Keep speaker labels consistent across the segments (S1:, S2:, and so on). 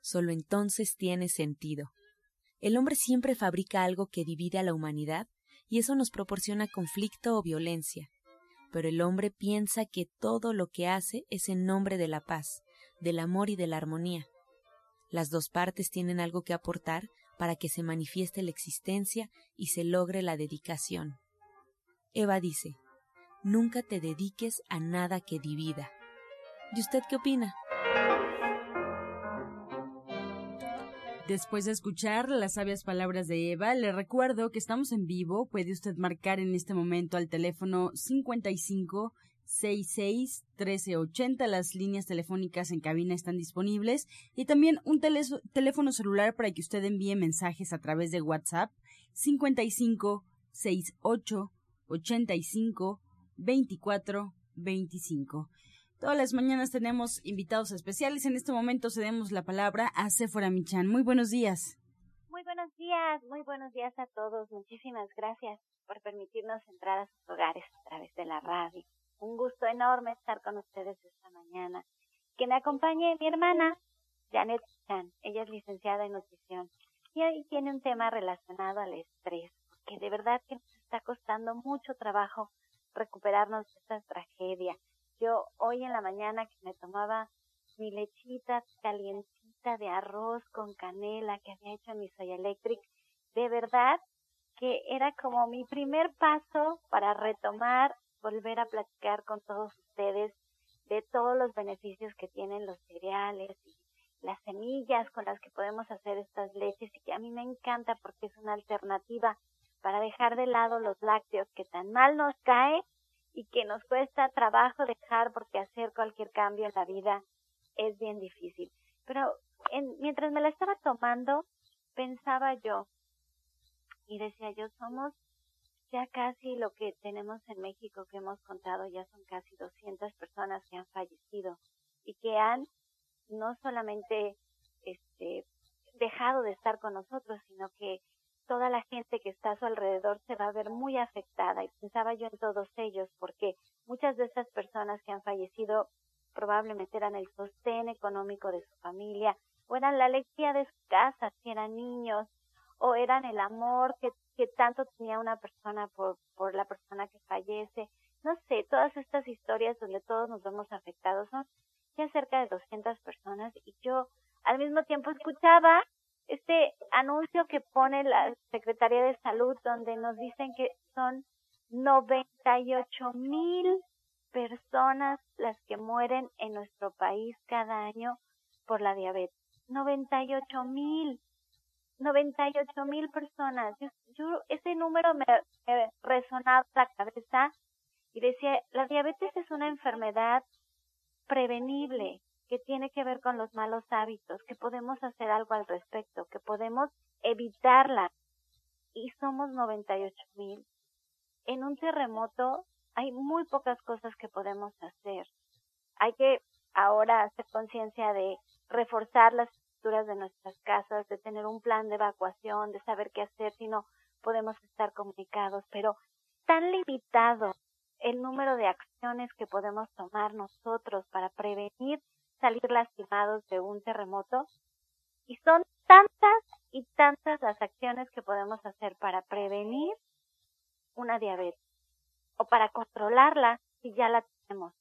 S1: Solo entonces tiene sentido. El hombre siempre fabrica algo que divide a la humanidad y eso nos proporciona conflicto o violencia. Pero el hombre piensa que todo lo que hace es en nombre de la paz, del amor y de la armonía. Las dos partes tienen algo que aportar para que se manifieste la existencia y se logre la dedicación. Eva dice, nunca te dediques a nada que divida. ¿Y usted qué opina?
S2: Después de escuchar las sabias palabras de Eva, le recuerdo que estamos en vivo. Puede usted marcar en este momento al teléfono 55 66 1380. Las líneas telefónicas en cabina están disponibles. Y también un teléfono celular para que usted envíe mensajes a través de WhatsApp 55 68 85 24 25. Todas las mañanas tenemos invitados especiales. En este momento cedemos la palabra a Sephora Michan. Muy buenos días.
S3: Muy buenos días, muy buenos días a todos. Muchísimas gracias por permitirnos entrar a sus hogares a través de la radio. Un gusto enorme estar con ustedes esta mañana. Que me acompañe mi hermana, Janet Chan. Ella es licenciada en nutrición y hoy tiene un tema relacionado al estrés, que de verdad que nos está costando mucho trabajo recuperarnos de esta tragedia yo hoy en la mañana que me tomaba mi lechita calientita de arroz con canela que había hecho mi Soy Electric, de verdad que era como mi primer paso para retomar, volver a platicar con todos ustedes de todos los beneficios que tienen los cereales y las semillas con las que podemos hacer estas leches y que a mí me encanta porque es una alternativa para dejar de lado los lácteos que tan mal nos cae y que nos cuesta trabajo dejar porque hacer cualquier cambio en la vida es bien difícil. Pero en, mientras me la estaba tomando, pensaba yo y decía yo, somos ya casi lo que tenemos en México que hemos contado, ya son casi 200 personas que han fallecido y que han no solamente este dejado de estar con nosotros, sino que toda la gente que está a su alrededor se va a ver muy afectada y pensaba yo en todos ellos porque muchas de estas personas que han fallecido probablemente eran el sostén económico de su familia o eran la alegría de su casa si eran niños o eran el amor que, tanto tenía una persona por, por la persona que fallece. No sé, todas estas historias donde todos nos vemos afectados son ya cerca de 200 personas y yo al mismo tiempo escuchaba este anuncio que pone la Secretaría de Salud donde nos dicen que son 98 mil personas las que mueren en nuestro país cada año por la diabetes. 98 mil. 98 mil personas. Yo, ese número me, me resonaba la cabeza y decía, la diabetes es una enfermedad prevenible, que tiene que ver con los malos hábitos, que podemos hacer algo al respecto, que podemos evitarla. Y somos 98 mil. En un terremoto hay muy pocas cosas que podemos hacer. Hay que ahora hacer conciencia de reforzar las estructuras de nuestras casas, de tener un plan de evacuación, de saber qué hacer si no podemos estar comunicados, pero tan limitado el número de acciones que podemos tomar nosotros para prevenir salir lastimados de un terremoto y son tantas y tantas las acciones que podemos hacer para prevenir una diabetes o para controlarla si ya la tenemos.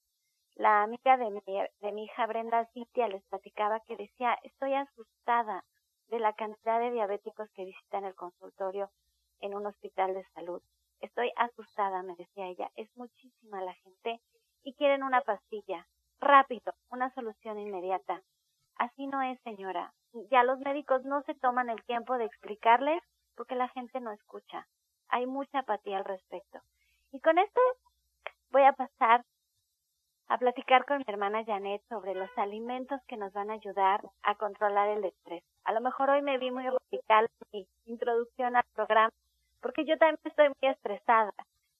S3: La amiga de mi, de mi hija Brenda Cintia les platicaba que decía, estoy asustada, de la cantidad de diabéticos que visitan el consultorio en un hospital de salud. Estoy asustada, me decía ella. Es muchísima la gente y quieren una pastilla. Rápido, una solución inmediata. Así no es, señora. Ya los médicos no se toman el tiempo de explicarles porque la gente no escucha. Hay mucha apatía al respecto. Y con esto voy a pasar a platicar con mi hermana Janet sobre los alimentos que nos van a ayudar a controlar el estrés. A lo mejor hoy me vi muy radical en mi introducción al programa, porque yo también estoy muy estresada.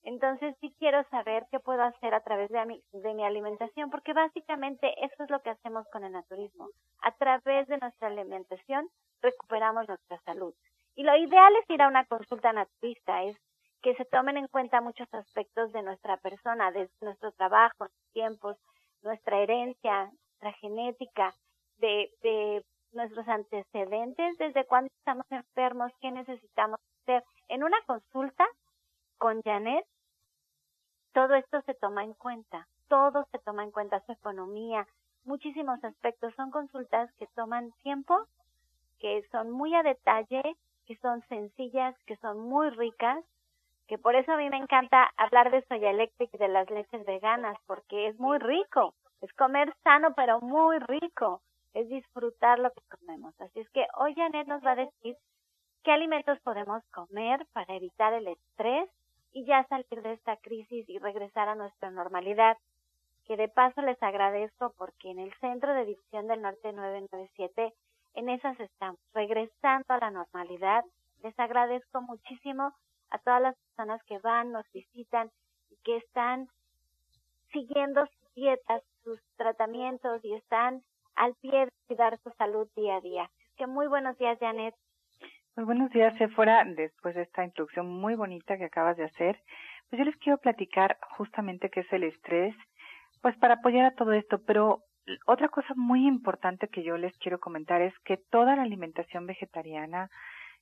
S3: Entonces sí quiero saber qué puedo hacer a través de mi, alimentación, porque básicamente eso es lo que hacemos con el naturismo. A través de nuestra alimentación recuperamos nuestra salud. Y lo ideal es ir a una consulta naturista, es que se tomen en cuenta muchos aspectos de nuestra persona, de nuestro trabajo, tiempos, nuestra herencia, nuestra genética, de, de nuestros antecedentes, desde cuándo estamos enfermos, qué necesitamos hacer. En una consulta con Janet, todo esto se toma en cuenta, todo se toma en cuenta, su economía, muchísimos aspectos. Son consultas que toman tiempo, que son muy a detalle, que son sencillas, que son muy ricas que por eso a mí me encanta hablar de soya eléctrica y de las leches veganas, porque es muy rico, es comer sano pero muy rico, es disfrutar lo que comemos. Así es que hoy Janet nos va a decir qué alimentos podemos comer para evitar el estrés y ya salir de esta crisis y regresar a nuestra normalidad. Que de paso les agradezco porque en el Centro de División del Norte 997, en esas estamos, regresando a la normalidad. Les agradezco muchísimo a todas las personas que van, nos visitan y que están siguiendo sus dietas, sus tratamientos y están al pie de cuidar su salud día a día. Que muy buenos días, Janet.
S4: Muy buenos días, Sephora. Después de esta introducción muy bonita que acabas de hacer, pues yo les quiero platicar justamente qué es el estrés, pues para apoyar a todo esto, pero otra cosa muy importante que yo les quiero comentar es que toda la alimentación vegetariana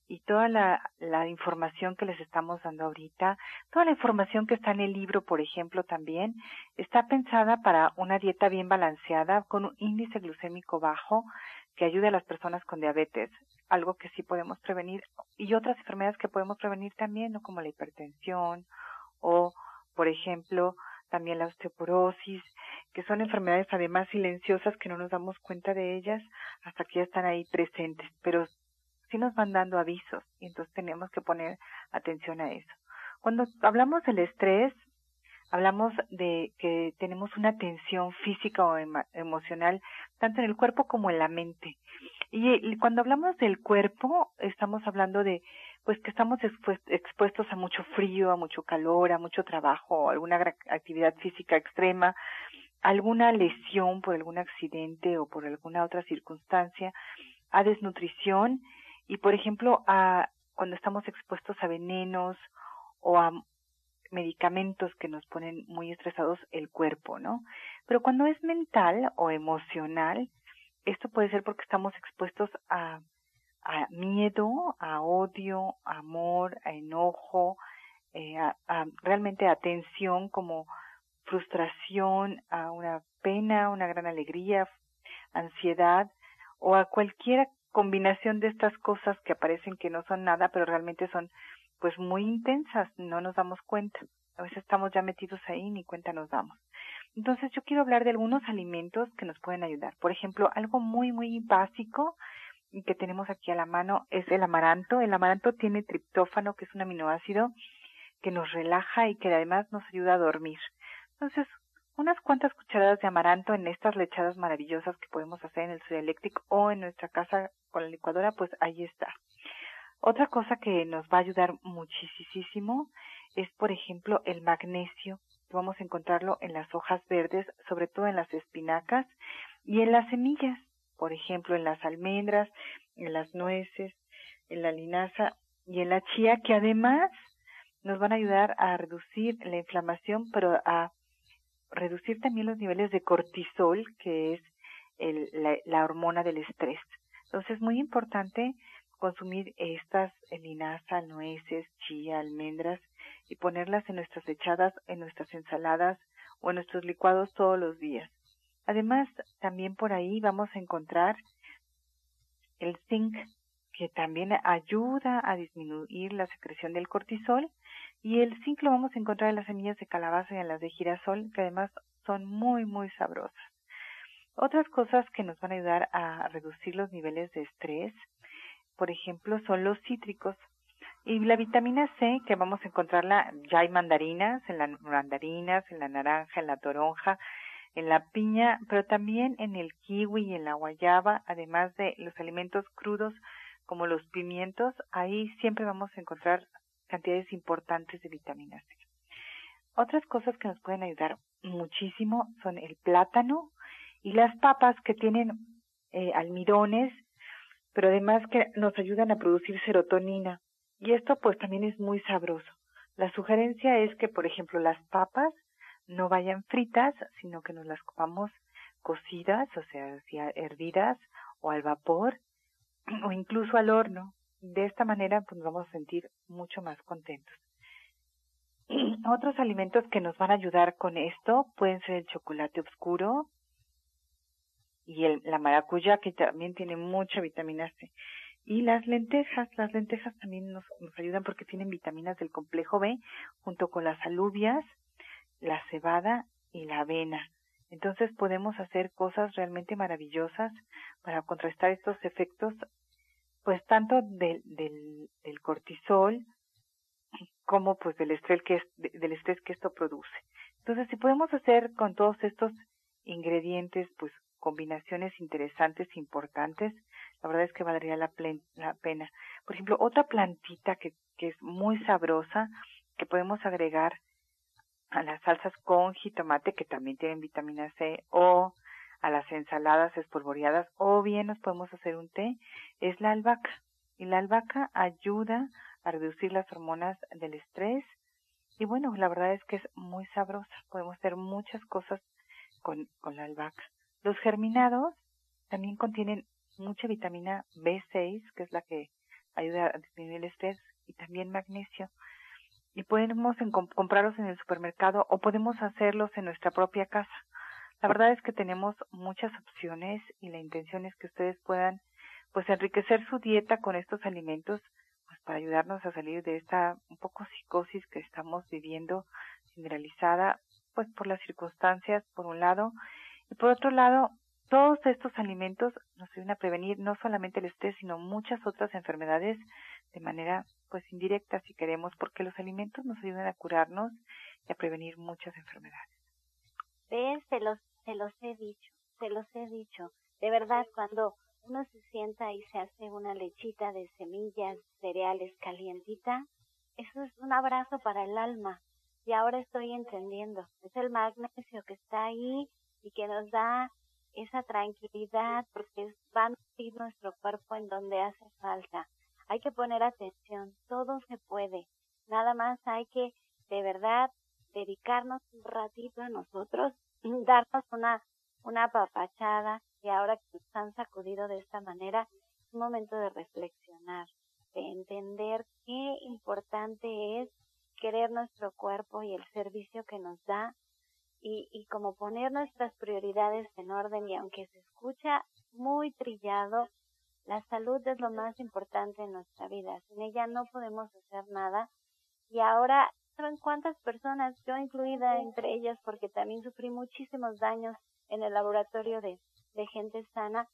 S4: y toda la, la información que les estamos dando ahorita, toda la información que está en el libro, por ejemplo, también, está pensada para una dieta bien balanceada, con un índice glucémico bajo, que ayude a las personas con diabetes, algo que sí podemos prevenir, y otras enfermedades que podemos prevenir también, ¿no? como la hipertensión, o, por ejemplo, también la osteoporosis, que son enfermedades además silenciosas que no nos damos cuenta de ellas hasta que ya están ahí presentes, pero sí nos van dando avisos y entonces tenemos que poner atención a eso. Cuando hablamos del estrés, hablamos de que tenemos una tensión física o emocional tanto en el cuerpo como en la mente. Y, cuando hablamos del cuerpo, estamos hablando de pues que estamos expuestos a mucho frío, a mucho calor, a mucho trabajo, a alguna actividad física extrema, alguna lesión por algún accidente o por alguna otra circunstancia, a desnutrición y, por ejemplo, a, cuando estamos expuestos a venenos o a medicamentos que nos ponen muy estresados el cuerpo, ¿no? Pero cuando es mental o emocional, esto puede ser porque estamos expuestos a, miedo, a odio, a amor, a enojo, eh, a, a, realmente a tensión como frustración, a una pena, una gran alegría, ansiedad o a cualquier combinación de estas cosas que aparecen que no son nada, pero realmente son pues muy intensas, no nos damos cuenta. A veces estamos ya metidos ahí ni cuenta nos damos. Entonces yo quiero hablar de algunos alimentos que nos pueden ayudar. Por ejemplo, algo muy, muy básico que tenemos aquí a la mano es el amaranto. El amaranto tiene triptófano, que es un aminoácido que nos relaja y que además nos ayuda a dormir. Entonces, unas cuantas cucharadas de amaranto en estas lechadas maravillosas que podemos hacer en el Soy Electric o en nuestra casa con la licuadora, pues ahí está. Otra cosa que nos va a ayudar muchísimo es, por ejemplo, el magnesio. Vamos a encontrarlo en las hojas verdes, sobre todo en las espinacas y en las semillas, por ejemplo, en las almendras, en las nueces, en la linaza y en la chía, que además nos van a ayudar a reducir la inflamación, pero a reducir también los niveles de cortisol, que es el, la, hormona del estrés. Entonces es muy importante consumir estas linaza, nueces, chía, almendras y ponerlas en nuestras echadas, en nuestras ensaladas o en nuestros licuados todos los días. Además, también por ahí vamos a encontrar el zinc, que también ayuda a disminuir la secreción del cortisol. Y el zinc lo vamos a encontrar en las semillas de calabaza y en las de girasol, que además son muy, muy sabrosas. Otras cosas que nos van a ayudar a reducir los niveles de estrés, por ejemplo, son los cítricos. Y la vitamina C, que vamos a encontrarla, ya hay mandarinas, en las mandarinas, en la naranja, en la toronja, en la piña, pero también en el kiwi y en la guayaba, además de los alimentos crudos como los pimientos, ahí siempre vamos a encontrar cantidades importantes de vitamina C. Otras cosas que nos pueden ayudar muchísimo son el plátano y las papas que tienen eh, almidones, pero además que nos ayudan a producir serotonina. Y esto pues también es muy sabroso. La sugerencia es que, por ejemplo, las papas no vayan fritas, sino que nos las comamos cocidas, o sea, hervidas o al vapor o incluso al horno. De esta manera pues, nos vamos a sentir mucho más contentos. Otros alimentos que nos van a ayudar con esto pueden ser el chocolate oscuro y el, la maracuyá, que también tiene mucha vitamina C. Y las lentejas, las lentejas también nos, nos ayudan porque tienen vitaminas del complejo B, junto con las alubias, la cebada y la avena. Entonces podemos hacer cosas realmente maravillosas para contrastar estos efectos, pues tanto del, del, del cortisol como pues del estrés que es, del estrés que esto produce. Entonces, si podemos hacer con todos estos ingredientes, pues combinaciones interesantes, importantes, la verdad es que valdría la, la pena. Por ejemplo, otra plantita que, que es muy sabrosa, que podemos agregar a las salsas con jitomate que también tienen vitamina C o a las ensaladas espolvoreadas o bien nos podemos hacer un té es la albahaca. Y la albahaca ayuda a reducir las hormonas del estrés y bueno la verdad es que es muy sabrosa. Podemos hacer muchas cosas con, con la albahaca. Los germinados también contienen mucha vitamina B6 que es la que ayuda a disminuir el estrés y también magnesio. Y podemos comprarlos en el supermercado o podemos hacerlos en nuestra propia casa. La verdad es que tenemos muchas opciones y la intención es que ustedes puedan pues enriquecer su dieta con estos alimentos pues para ayudarnos a salir de esta un poco psicosis que estamos viviendo generalizada pues por las circunstancias por un lado. Y por otro lado todos estos alimentos nos ayudan a prevenir no solamente el estrés sino muchas otras enfermedades de manera pues indirecta si queremos, porque los alimentos nos ayudan a curarnos y a prevenir muchas enfermedades.
S3: ¿Ves? Se los, se los he dicho, se los he dicho. De verdad, cuando uno se sienta y se hace una lechita de semillas, cereales calientita, eso es un abrazo para el alma. Y ahora estoy entendiendo. Es el magnesio que está ahí y que nos da esa tranquilidad porque va a nutrir nuestro cuerpo en donde hace falta. Hay que poner atención, todo se puede, nada más hay que de verdad dedicarnos un ratito a nosotros, darnos una, una papachada y ahora que nos han sacudido de esta manera, es un momento de reflexionar, de entender qué importante es querer nuestro cuerpo y el servicio que nos da y, y como poner nuestras prioridades en orden y aunque se escucha muy trillado, la salud es lo más importante en nuestra vida. Sin ella no podemos hacer nada. Y ahora, ¿saben cuántas personas, yo incluida entre ellas, porque también sufrí muchísimos daños en el laboratorio de, de gente sana,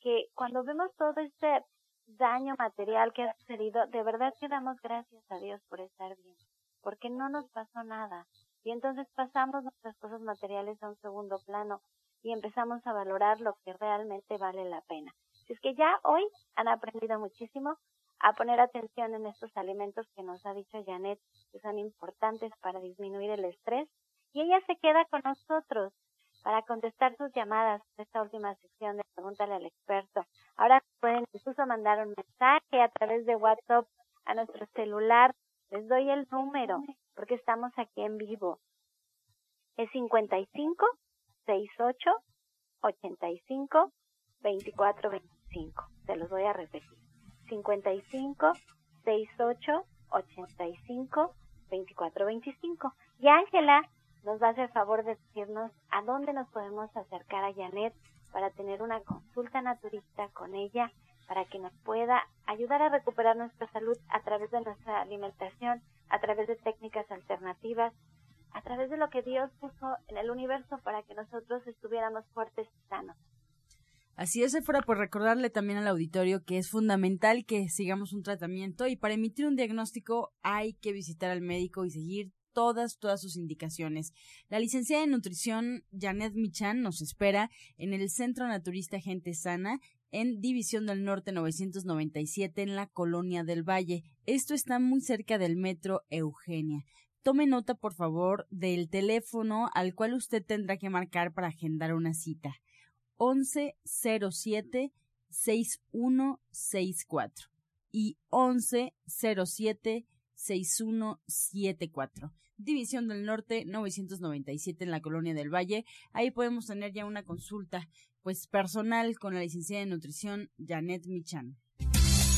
S3: que cuando vemos todo este daño material que ha sucedido, de verdad que damos gracias a Dios por estar bien, porque no nos pasó nada. Y entonces pasamos nuestras cosas materiales a un segundo plano y empezamos a valorar lo que realmente vale la pena es que ya hoy han aprendido muchísimo a poner atención en estos alimentos que nos ha dicho Janet, que son importantes para disminuir el estrés. Y ella se queda con nosotros para contestar sus llamadas de esta última sección de Pregúntale al experto. Ahora pueden incluso mandar un mensaje a través de WhatsApp a nuestro celular. Les doy el número porque estamos aquí en vivo. Es 55 68 85 24 se los voy a repetir. 55 68 85 24 25. Y Ángela nos va a hacer favor de decirnos a dónde nos podemos acercar a Janet para tener una consulta naturista con ella, para que nos pueda ayudar a recuperar nuestra salud a través de nuestra alimentación, a través de técnicas alternativas, a través de lo que Dios puso en el universo para que nosotros estuviéramos fuertes y sanos.
S2: Así es, fuera por recordarle también al auditorio que es fundamental que sigamos un tratamiento y para emitir un diagnóstico hay que visitar al médico y seguir todas, todas sus indicaciones. La licenciada en nutrición Janet Michan nos espera en el Centro Naturista Gente Sana en División del Norte 997 en la Colonia del Valle. Esto está muy cerca del metro Eugenia. Tome nota, por favor, del teléfono al cual usted tendrá que marcar para agendar una cita. 1107 6164 y 1107 6174. División del Norte 997 en la Colonia del Valle. Ahí podemos tener ya una consulta pues personal con la licenciada de nutrición Janet Michan.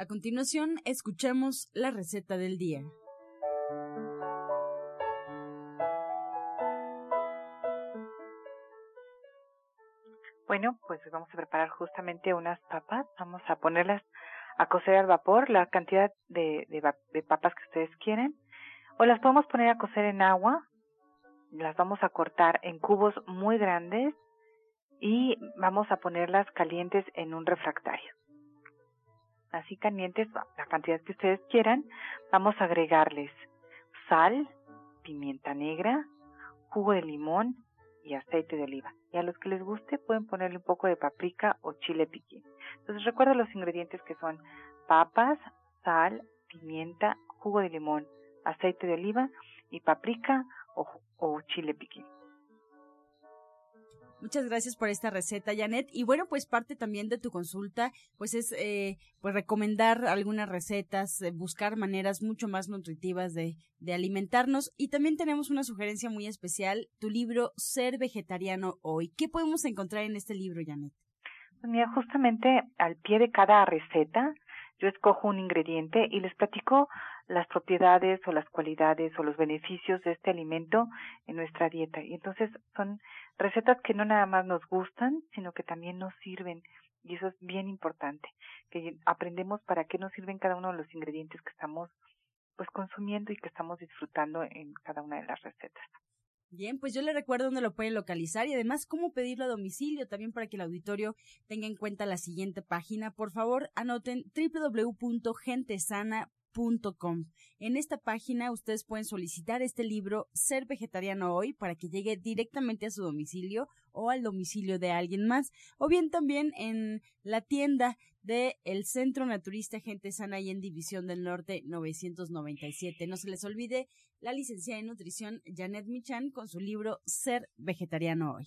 S2: A continuación, escuchemos la receta del día.
S4: Bueno, pues vamos a preparar justamente unas papas. Vamos a ponerlas a cocer al vapor, la cantidad de, de, papas que ustedes quieren. O las podemos poner a cocer en agua. Las vamos a cortar en cubos muy grandes y vamos a ponerlas calientes en un refractario así calientes, la cantidad que ustedes quieran, vamos a agregarles sal, pimienta negra, jugo de limón y aceite de oliva. Y a los que les guste pueden ponerle un poco de paprika o chile piquín. Entonces recuerda los ingredientes que son papas, sal, pimienta, jugo de limón, aceite de oliva y paprika o, o chile piquín.
S2: Muchas gracias por esta receta, Janet. Y bueno, pues parte también de tu consulta, pues es eh, pues recomendar algunas recetas, eh, buscar maneras mucho más nutritivas de, de alimentarnos. Y también tenemos una sugerencia muy especial, tu libro Ser Vegetariano Hoy. ¿Qué podemos encontrar en este libro, Janet?
S4: Pues mira, justamente al pie de cada receta, yo escojo un ingrediente y les platico las propiedades o las cualidades o los beneficios de este alimento en nuestra dieta. Y entonces son recetas que no nada más nos gustan, sino que también nos sirven. Y eso es bien importante, que aprendemos para qué nos sirven cada uno de los ingredientes que estamos pues consumiendo y que estamos disfrutando en cada una de las recetas.
S2: Bien, pues yo le recuerdo dónde lo pueden localizar y además cómo pedirlo a domicilio también para que el auditorio tenga en cuenta la siguiente página. Por favor, anoten www.gentesana.com en esta página ustedes pueden solicitar este libro Ser Vegetariano Hoy para que llegue directamente a su domicilio o al domicilio de alguien más o bien también en la tienda de el Centro Naturista Gente Sana y en División del Norte 997. No se les olvide la licenciada en nutrición Janet Michan con su libro Ser Vegetariano Hoy.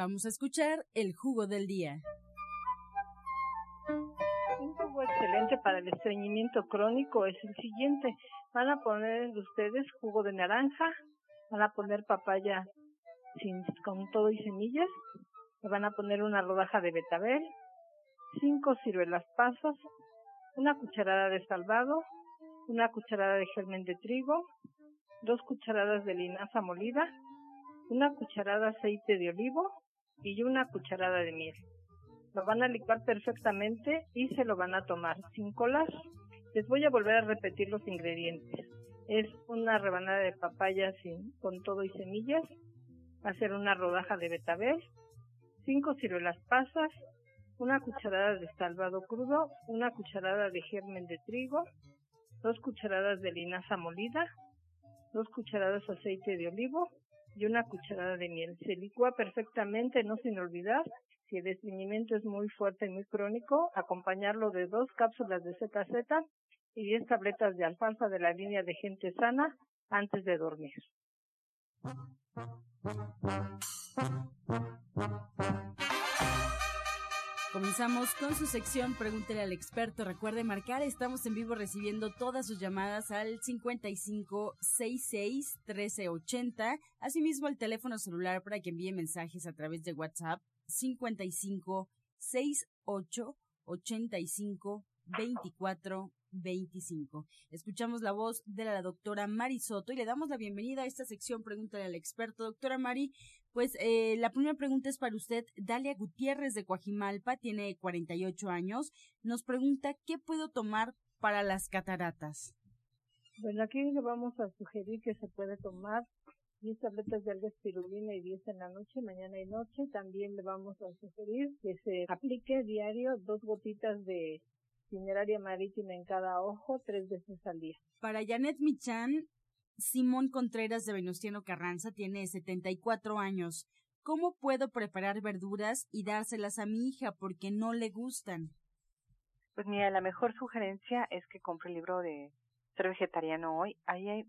S2: Vamos a escuchar el jugo del día.
S5: Un jugo excelente para el estreñimiento crónico es el siguiente. Van a poner ustedes jugo de naranja, van a poner papaya sin, con todo y semillas, van a poner una rodaja de betabel, cinco ciruelas pasas, una cucharada de salvado, una cucharada de germen de trigo, dos cucharadas de linaza molida, una cucharada de aceite de olivo, y una cucharada de miel. Lo van a licuar perfectamente y se lo van a tomar sin colar. Les voy a volver a repetir los ingredientes. Es una rebanada de papaya sin, con todo y semillas, hacer una rodaja de betabel, cinco ciruelas pasas, una cucharada de salvado crudo, una cucharada de germen de trigo, dos cucharadas de linaza molida, dos cucharadas de aceite de olivo y una cucharada de miel. Se licúa perfectamente, no sin olvidar, si el estreñimiento es muy fuerte y muy crónico, acompañarlo de dos cápsulas de ZZ y diez tabletas de alfalfa de la línea de gente sana antes de dormir.
S2: Comenzamos con su sección Pregúntele al experto. Recuerde marcar, estamos en vivo recibiendo todas sus llamadas al 5566 1380. Asimismo, el teléfono celular para que envíe mensajes a través de WhatsApp 5568 85 24 25. Escuchamos la voz de la doctora Mari Soto y le damos la bienvenida a esta sección Pregúntale al experto. Doctora Mari, pues eh, la primera pregunta es para usted. Dalia Gutiérrez de Coajimalpa, tiene 48 años. Nos pregunta, ¿qué puedo tomar para las cataratas?
S5: Bueno, aquí le vamos a sugerir que se puede tomar 10 tabletas de alga espirulina y 10 en la noche, mañana y noche. También le vamos a sugerir que se aplique diario dos gotitas de Cineraria marítima en cada ojo tres veces al día.
S2: Para Janet Michan, Simón Contreras de Venustiano Carranza tiene 74 años. ¿Cómo puedo preparar verduras y dárselas a mi hija porque no le gustan?
S4: Pues mira, la mejor sugerencia es que compre el libro de Ser Vegetariano Hoy. Ahí hay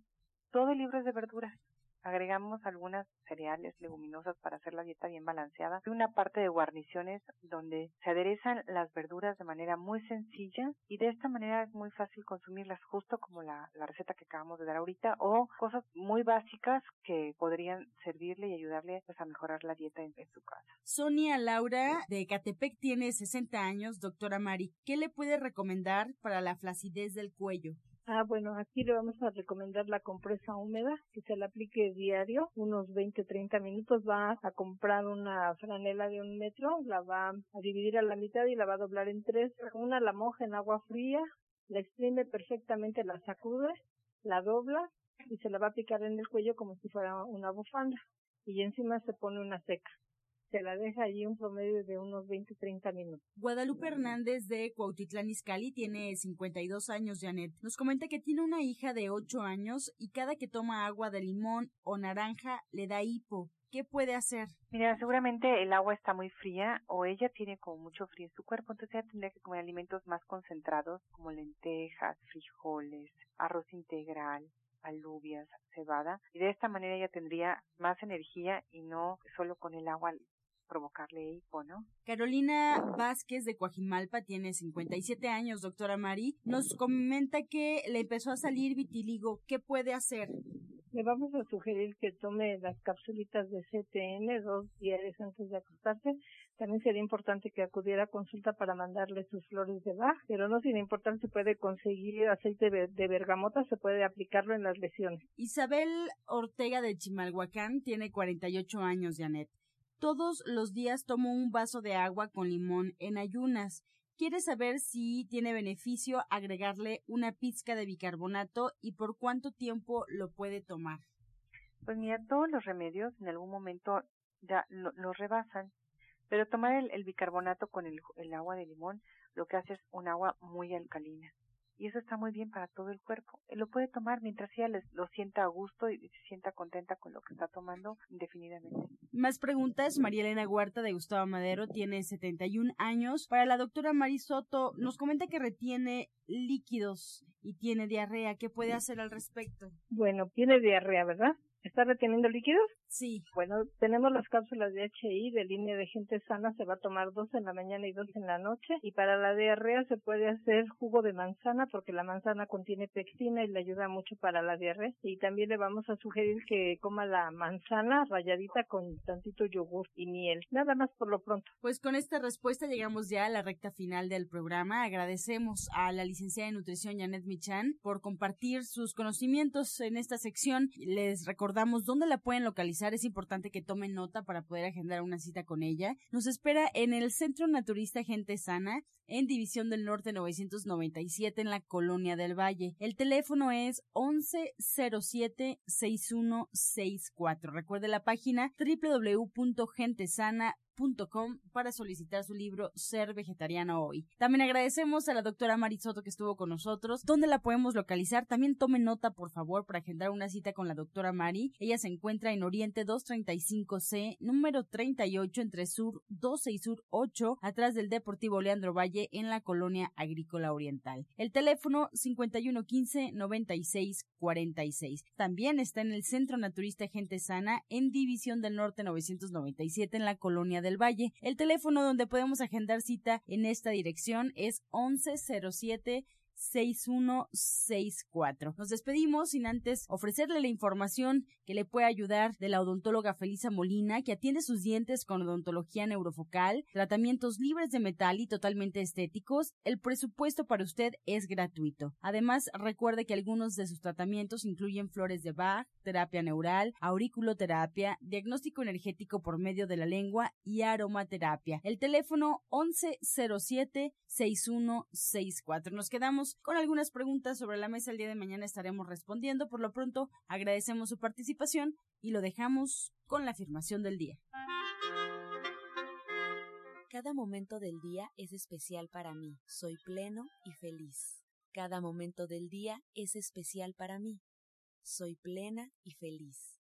S4: todo el libro de verduras agregamos algunas cereales leguminosas para hacer la dieta bien balanceada. Una parte de guarniciones donde se aderezan las verduras de manera muy sencilla y de esta manera es muy fácil consumirlas justo como la, receta que acabamos de dar ahorita o cosas muy básicas que podrían servirle y ayudarle pues, a mejorar la dieta en, en su casa.
S2: Sonia Laura de Catepec tiene 60 años, doctora Mari. ¿Qué le puede recomendar para la flacidez del cuello?
S5: Ah, bueno, aquí le vamos a recomendar la compresa húmeda, que se la aplique diario, unos 20, 30 minutos. Va a comprar una franela de un metro, la va a dividir a la mitad y la va a doblar en tres. Una la moja en agua fría, la exprime perfectamente, la sacude, la dobla y se la va a aplicar en el cuello como si fuera una bufanda. Y encima se pone una seca se la deja allí un promedio de unos 20, 30 minutos.
S2: Guadalupe Hernández de Cuautitlán Izcalli tiene 52 años, Janet. Nos comenta que tiene una hija de 8 años y cada que toma agua de limón o naranja le da hipo. ¿Qué puede hacer?
S4: Mira, seguramente el agua está muy fría o ella tiene como mucho frío en su cuerpo, entonces ella tendría que comer alimentos más concentrados como lentejas, frijoles, arroz integral, alubias, cebada, y de esta manera ella tendría más energía y no solo con el agua provocarle hipo, ¿no?
S2: Carolina Vázquez de Coajimalpa tiene 57 años, doctora Mari. Nos comenta que le empezó a salir vitiligo. ¿Qué puede hacer?
S5: Le vamos a sugerir que tome las capsulitas de CTN dos días antes de acostarse. También sería importante que acudiera a consulta para mandarle sus flores de Bach, pero no sin importar si puede conseguir aceite de bergamota, se puede aplicarlo en las lesiones.
S2: Isabel Ortega de Chimalhuacán tiene 48 años, Janet. Todos los días tomo un vaso de agua con limón en ayunas. Quiere saber si tiene beneficio agregarle una pizca de bicarbonato y por cuánto tiempo lo puede tomar.
S4: Pues mira, todos los remedios en algún momento ya lo, rebasan, pero tomar el, bicarbonato con el, el agua de limón lo que hace es un agua muy alcalina y eso está muy bien para todo el cuerpo. Lo puede tomar mientras ella lo sienta a gusto y se sienta contenta con lo que está tomando indefinidamente.
S2: Más preguntas. María Elena Huerta de Gustavo Madero tiene 71 años. Para la doctora Marisoto, nos comenta que retiene líquidos y tiene diarrea. ¿Qué puede hacer al respecto?
S5: Bueno, tiene diarrea, ¿verdad? ¿Está reteniendo líquidos?
S2: Sí.
S5: Bueno, tenemos las cápsulas de HI de línea de gente sana, se va a tomar dos en la mañana y dos en la noche. Y para la diarrea se puede hacer jugo de manzana porque la manzana contiene pectina y le ayuda mucho para la diarrea. Y también le vamos a sugerir que coma la manzana rayadita con tantito yogur y miel. Nada más por lo pronto.
S2: Pues con esta respuesta llegamos ya a la recta final del programa. Agradecemos a la licenciada de nutrición Janet Michan por compartir sus conocimientos en esta sección. Les recordamos dónde la pueden localizar es importante que tome nota para poder agendar una cita con ella. Nos espera en el Centro Naturista Gente Sana, en División del Norte 997 en la Colonia del Valle. El teléfono es 1107-6164. Recuerde la página www.gentesana.com para solicitar su libro Ser Vegetariano Hoy. También agradecemos a la doctora Marisoto que estuvo con nosotros. ¿Dónde la podemos localizar? También tome nota, por favor, para agendar una cita con la doctora Mari. Ella se encuentra en Oriente 235C, número 38, entre Sur 12 y Sur 8, atrás del Deportivo Leandro Valle, en la Colonia Agrícola Oriental. El teléfono 5115-9646. También está en el Centro Naturista Gente Sana, en División del Norte 997, en la Colonia Valle. El teléfono donde podemos agendar cita en esta dirección es 1107 6164. Nos despedimos sin antes ofrecerle la información que le puede ayudar de la odontóloga Felisa Molina, que atiende sus dientes con odontología neurofocal, tratamientos libres de metal y totalmente estéticos. El presupuesto para usted es gratuito. Además, recuerde que algunos de sus tratamientos incluyen flores de Bach, terapia neural, auriculoterapia, diagnóstico energético por medio de la lengua y aromaterapia. El teléfono 1107 6164. Nos quedamos con algunas preguntas sobre la mesa. El día de mañana estaremos respondiendo. Por lo pronto, agradecemos su participación y lo dejamos con la afirmación del día.
S1: Cada momento del día es especial para mí. Soy pleno y feliz. Cada momento del día es especial para mí. Soy plena y feliz.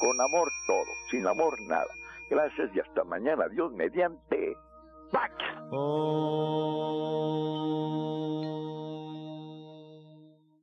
S6: Con amor todo, sin amor nada. Gracias y hasta mañana. Dios mediante. ¡Pax!
S7: O